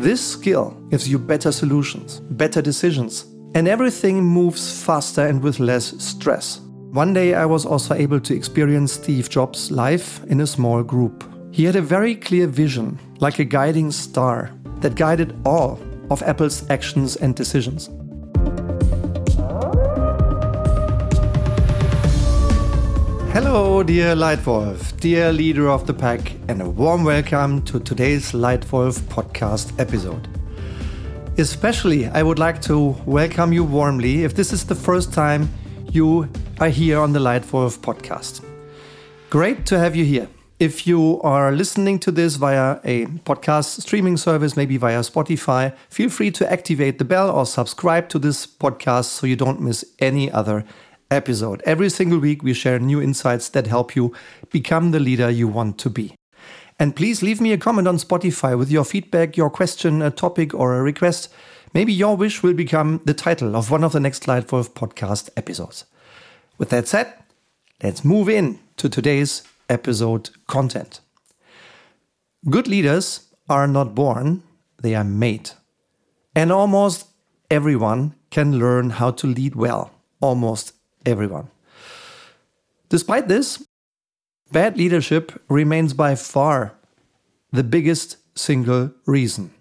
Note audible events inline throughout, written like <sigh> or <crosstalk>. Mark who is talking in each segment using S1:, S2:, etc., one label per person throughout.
S1: This skill gives you better solutions, better decisions, and everything moves faster and with less stress. One day I was also able to experience Steve Jobs' life in a small group. He had a very clear vision, like a guiding star, that guided all of Apple's actions and decisions. Hello, dear Leitwolf, dear leader of the pack, and a warm welcome to today's Leitwolf podcast episode. Especially, I would like to welcome you warmly if this is the first time you are here on the Leitwolf podcast. Great to have you here. If you are listening to this via a podcast streaming service, maybe via Spotify, feel free to activate the bell or subscribe to this podcast so you don't miss any other episode. Every single week, we share new insights that help you become the leader you want to be. And please leave me a comment on Spotify with your feedback, your question, a topic, or a request. Maybe your wish will become the title of one of the next Leitwolf podcast episodes. With that said, let's move in to today's episode content. Good leaders are not born, they are made. And almost everyone can learn how to lead well. Almost everyone. Despite this, bad leadership remains by far the biggest single reason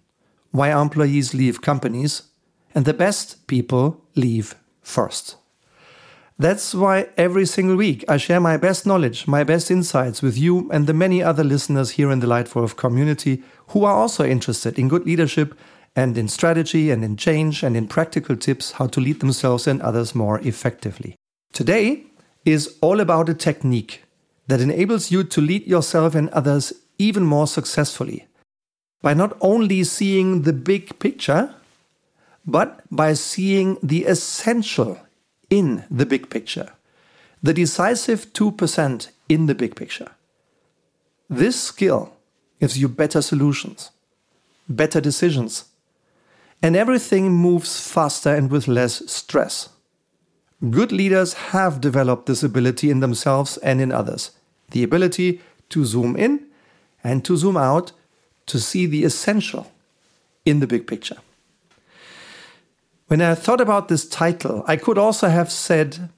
S1: why employees leave companies and the best people leave first. That's why every single week I share my best knowledge, my best insights with you and the many other listeners here in the Leitwolf community who are also interested in good leadership and in strategy and in change and in practical tips how to lead themselves and others more effectively. Today is all about a technique that enables you to lead yourself and others even more successfully by not only seeing the big picture, but by seeing the essential in the big picture, the decisive 2% in the big picture. This skill gives you better solutions, better decisions, and everything moves faster and with less stress. Good leaders have developed this ability in themselves and in others the ability to zoom in and to zoom out to see the essential in the big picture. When I thought about this title, I could also have said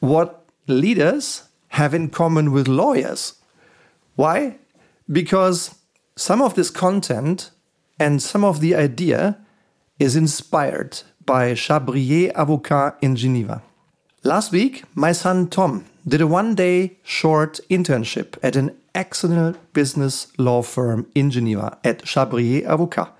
S1: what leaders have in common with lawyers. Why? Because some of this content and some of the idea is inspired by Chabrier Avocat in Geneva. Last week, my son Tom did a one day short internship at an excellent business law firm in Geneva at Chabrier Avocat.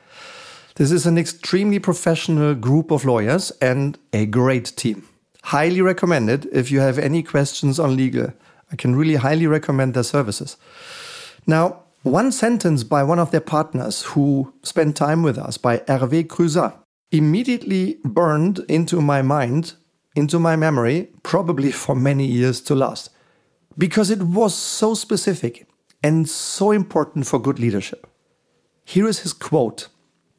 S1: This is an extremely professional group of lawyers and a great team. Highly recommended if you have any questions on legal. I can really highly recommend their services. Now, one sentence by one of their partners who spent time with us, by Hervé Cruzat, immediately burned into my mind into my memory, probably for many years to last, because it was so specific and so important for good leadership. Here is his quote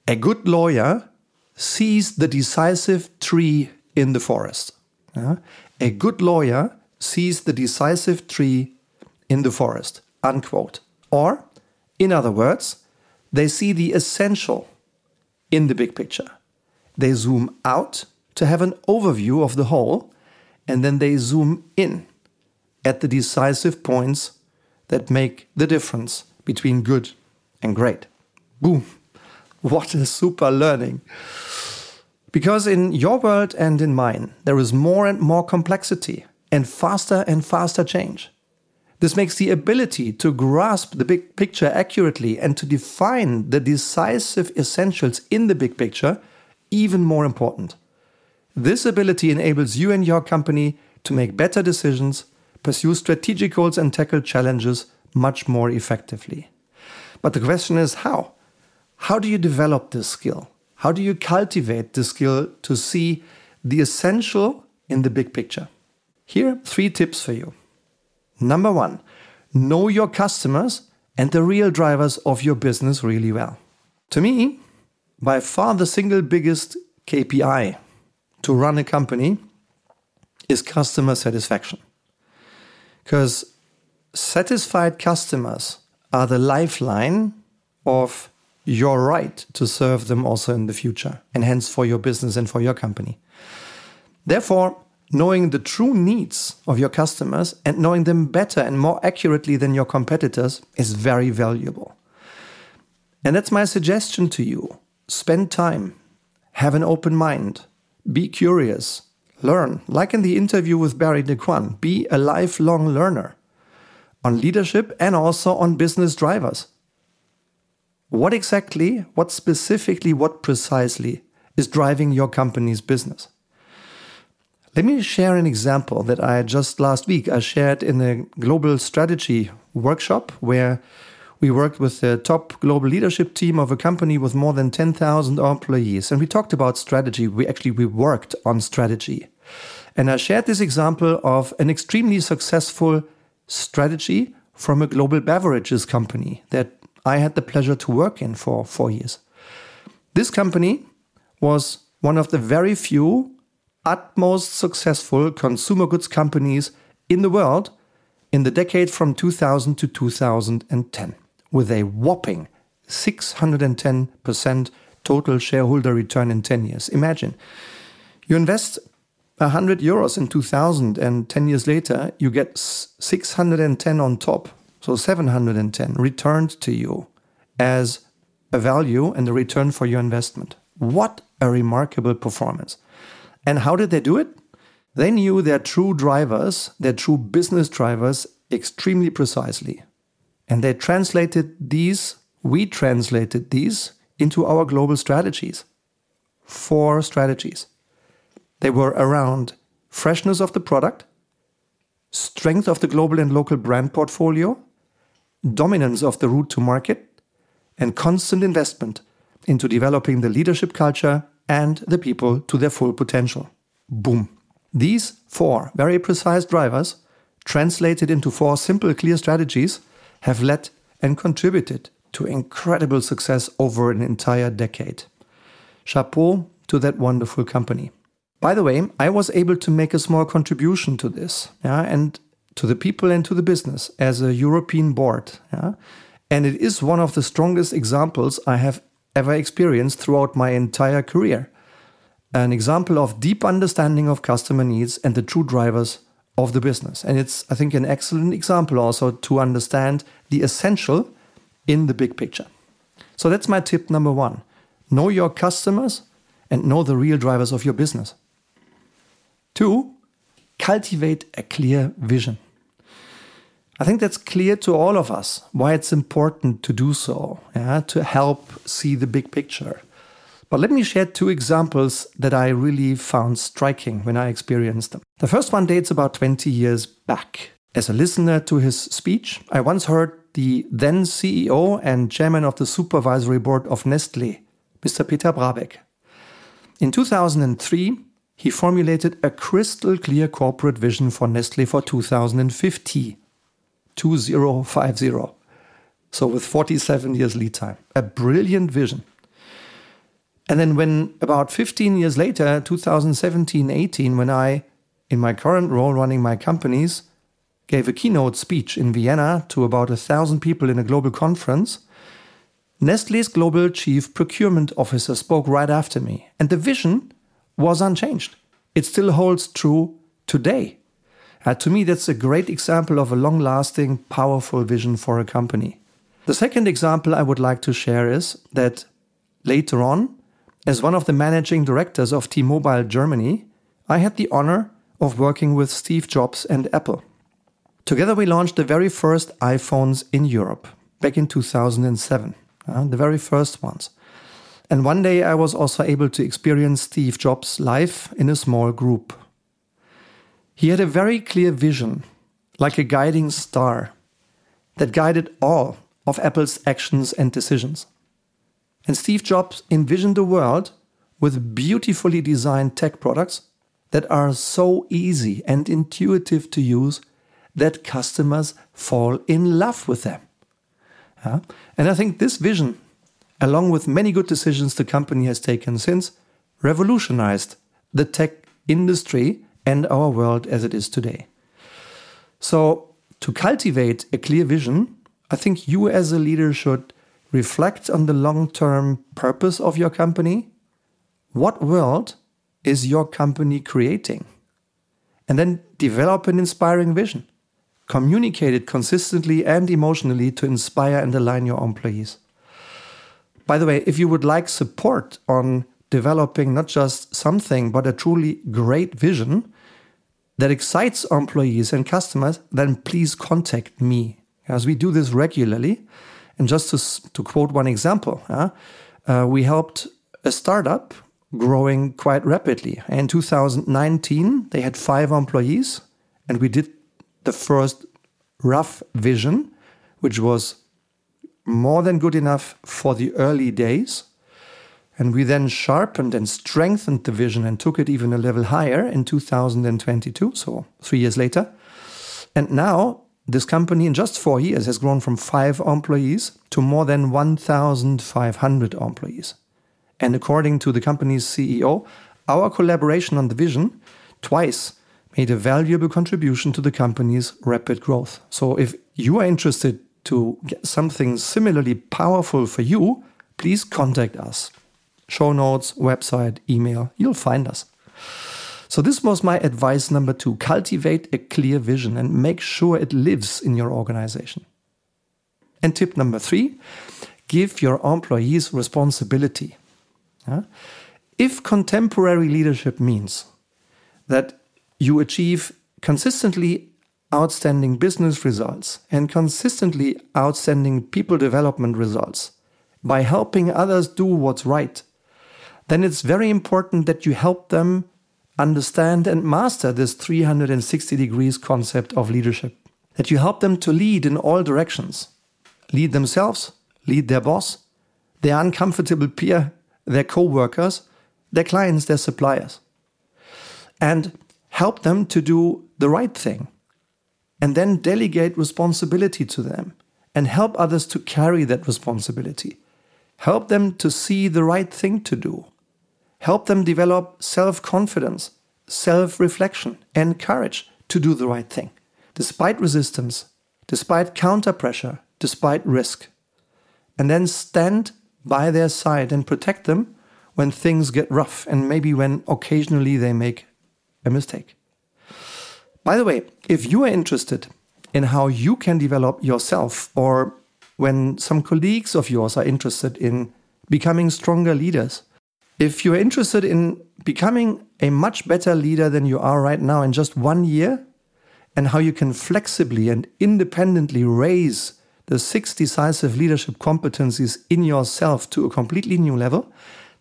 S1: A good lawyer sees the decisive tree in the forest. Uh, a good lawyer sees the decisive tree in the forest. Unquote. Or, in other words, they see the essential in the big picture. They zoom out to have an overview of the whole, and then they zoom in at the decisive points that make the difference between good and great. Boom! <laughs> What a super learning! Because in your world and in mine, there is more and more complexity and faster and faster change. This makes the ability to grasp the big picture accurately and to define the decisive essentials in the big picture even more important. This ability enables you and your company to make better decisions, pursue strategic goals, and tackle challenges much more effectively. But the question is how? How do you develop this skill? How do you cultivate this skill to see the essential in the big picture? Here three tips for you. Number one, know your customers and the real drivers of your business really well. To me, by far the single biggest KPI to run a company is customer satisfaction. Because satisfied customers are the lifeline of your right to serve them also in the future, and hence for your business and for your company. Therefore, knowing the true needs of your customers and knowing them better and more accurately than your competitors is very valuable. And that's my suggestion to you. Spend time, have an open mind, be curious, learn, like in the interview with Barry DeQuan, be a lifelong learner on leadership and also on business drivers. What exactly, what specifically, what precisely is driving your company's business? Let me share an example that I just last week I shared in a global strategy workshop where we worked with the top global leadership team of a company with more than 10,000 employees and we talked about strategy. We actually we worked on strategy. And I shared this example of an extremely successful strategy from a global beverages company that I had the pleasure to work in for four years. This company was one of the very few utmost successful consumer goods companies in the world in the decade from 2000 to 2010, with a whopping 610% total shareholder return in 10 years. Imagine you invest 100 euros in 2000 and 10 years later you get 610 on top so 710 returned to you as a value and a return for your investment. What a remarkable performance. And how did they do it? They knew their true drivers, their true business drivers, extremely precisely. And they translated these, we translated these into our global strategies. Four strategies. They were around freshness of the product, strength of the global and local brand portfolio, dominance of the route to market, and constant investment into developing the leadership culture and the people to their full potential. Boom. These four very precise drivers, translated into four simple, clear strategies, have led and contributed to incredible success over an entire decade. Chapeau to that wonderful company. By the way, I was able to make a small contribution to this. Yeah, and to the people and to the business as a European board. Yeah? And it is one of the strongest examples I have ever experienced throughout my entire career. An example of deep understanding of customer needs and the true drivers of the business. And it's, I think, an excellent example also to understand the essential in the big picture. So that's my tip number one know your customers and know the real drivers of your business. Two, cultivate a clear vision. I think that's clear to all of us why it's important to do so, yeah, to help see the big picture. But let me share two examples that I really found striking when I experienced them. The first one dates about 20 years back. As a listener to his speech, I once heard the then CEO and chairman of the supervisory board of Nestle, Mr. Peter Brabeck. In 2003, he formulated a crystal clear corporate vision for Nestle for 2050 2050. So with 47 years lead time. A brilliant vision. And then when about 15 years later, 2017 18, when I, in my current role running my companies, gave a keynote speech in Vienna to about a thousand people in a global conference, Nestle's global chief procurement officer spoke right after me, and the vision was unchanged. It still holds true today. Uh, to me, that's a great example of a long lasting, powerful vision for a company. The second example I would like to share is that later on, as one of the managing directors of T Mobile Germany, I had the honor of working with Steve Jobs and Apple. Together, we launched the very first iPhones in Europe back in 2007, uh, the very first ones. And one day I was also able to experience Steve Jobs live in a small group. He had a very clear vision, like a guiding star, that guided all of Apple's actions and decisions. And Steve Jobs envisioned a world with beautifully designed tech products that are so easy and intuitive to use that customers fall in love with them. Yeah? And I think this vision, along with many good decisions the company has taken since, revolutionized the tech industry and our world as it is today. So, to cultivate a clear vision, I think you as a leader should reflect on the long term purpose of your company. What world is your company creating? And then develop an inspiring vision. Communicate it consistently and emotionally to inspire and align your employees. By the way, if you would like support on developing not just something, but a truly great vision that excites employees and customers, then please contact me as we do this regularly. And just to, to quote one example, uh, uh, we helped a startup growing quite rapidly. In 2019, they had five employees, and we did the first rough vision, which was more than good enough for the early days. And we then sharpened and strengthened the vision and took it even a level higher in 2022, so three years later. And now this company in just four years has grown from five employees to more than 1,500 employees. And according to the company's CEO, our collaboration on the vision twice made a valuable contribution to the company's rapid growth. So if you are interested to get something similarly powerful for you, please contact us. Show notes, website, email, you'll find us. So, this was my advice number two cultivate a clear vision and make sure it lives in your organization. And tip number three give your employees responsibility. If contemporary leadership means that you achieve consistently outstanding business results and consistently outstanding people development results by helping others do what's right, then it's very important that you help them understand and master this 360 degrees concept of leadership. That you help them to lead in all directions lead themselves, lead their boss, their uncomfortable peer, their co workers, their clients, their suppliers. And help them to do the right thing. And then delegate responsibility to them and help others to carry that responsibility. Help them to see the right thing to do help them develop self confidence, self reflection, and courage to do the right thing, despite resistance, despite counter pressure, despite risk. And then stand by their side and protect them when things get rough and maybe when occasionally they make a mistake. By the way, if you are interested in how you can develop yourself, or when some colleagues of yours are interested in becoming stronger leaders, if you're interested in becoming a much better leader than you are right now in just one year, and how you can flexibly and independently raise the six decisive leadership competencies in yourself to a completely new level,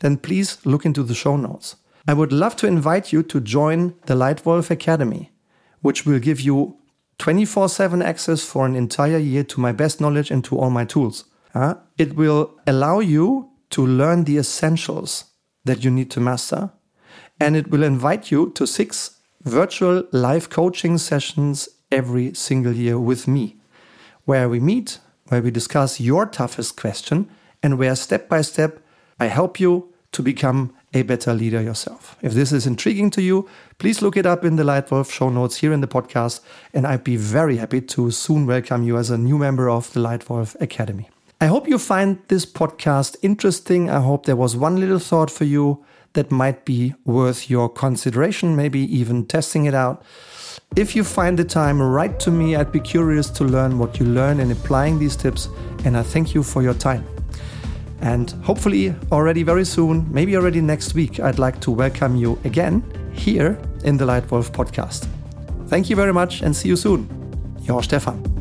S1: then please look into the show notes. I would love to invite you to join the Leitwolf Academy, which will give you 24 7 access for an entire year to my best knowledge and to all my tools. Uh, it will allow you to learn the essentials that you need to master. And it will invite you to six virtual live coaching sessions every single year with me, where we meet, where we discuss your toughest question, and where step by step I help you to become a better leader yourself. If this is intriguing to you, please look it up in the Leitwolf show notes here in the podcast, and I'd be very happy to soon welcome you as a new member of the Leitwolf Academy. I hope you find this podcast interesting. I hope there was one little thought for you that might be worth your consideration, maybe even testing it out. If you find the time, write to me. I'd be curious to learn what you learn in applying these tips, and I thank you for your time. And hopefully, already very soon, maybe already next week, I'd like to welcome you again here in the Leitwolf podcast. Thank you very much and see you soon. Your Stefan.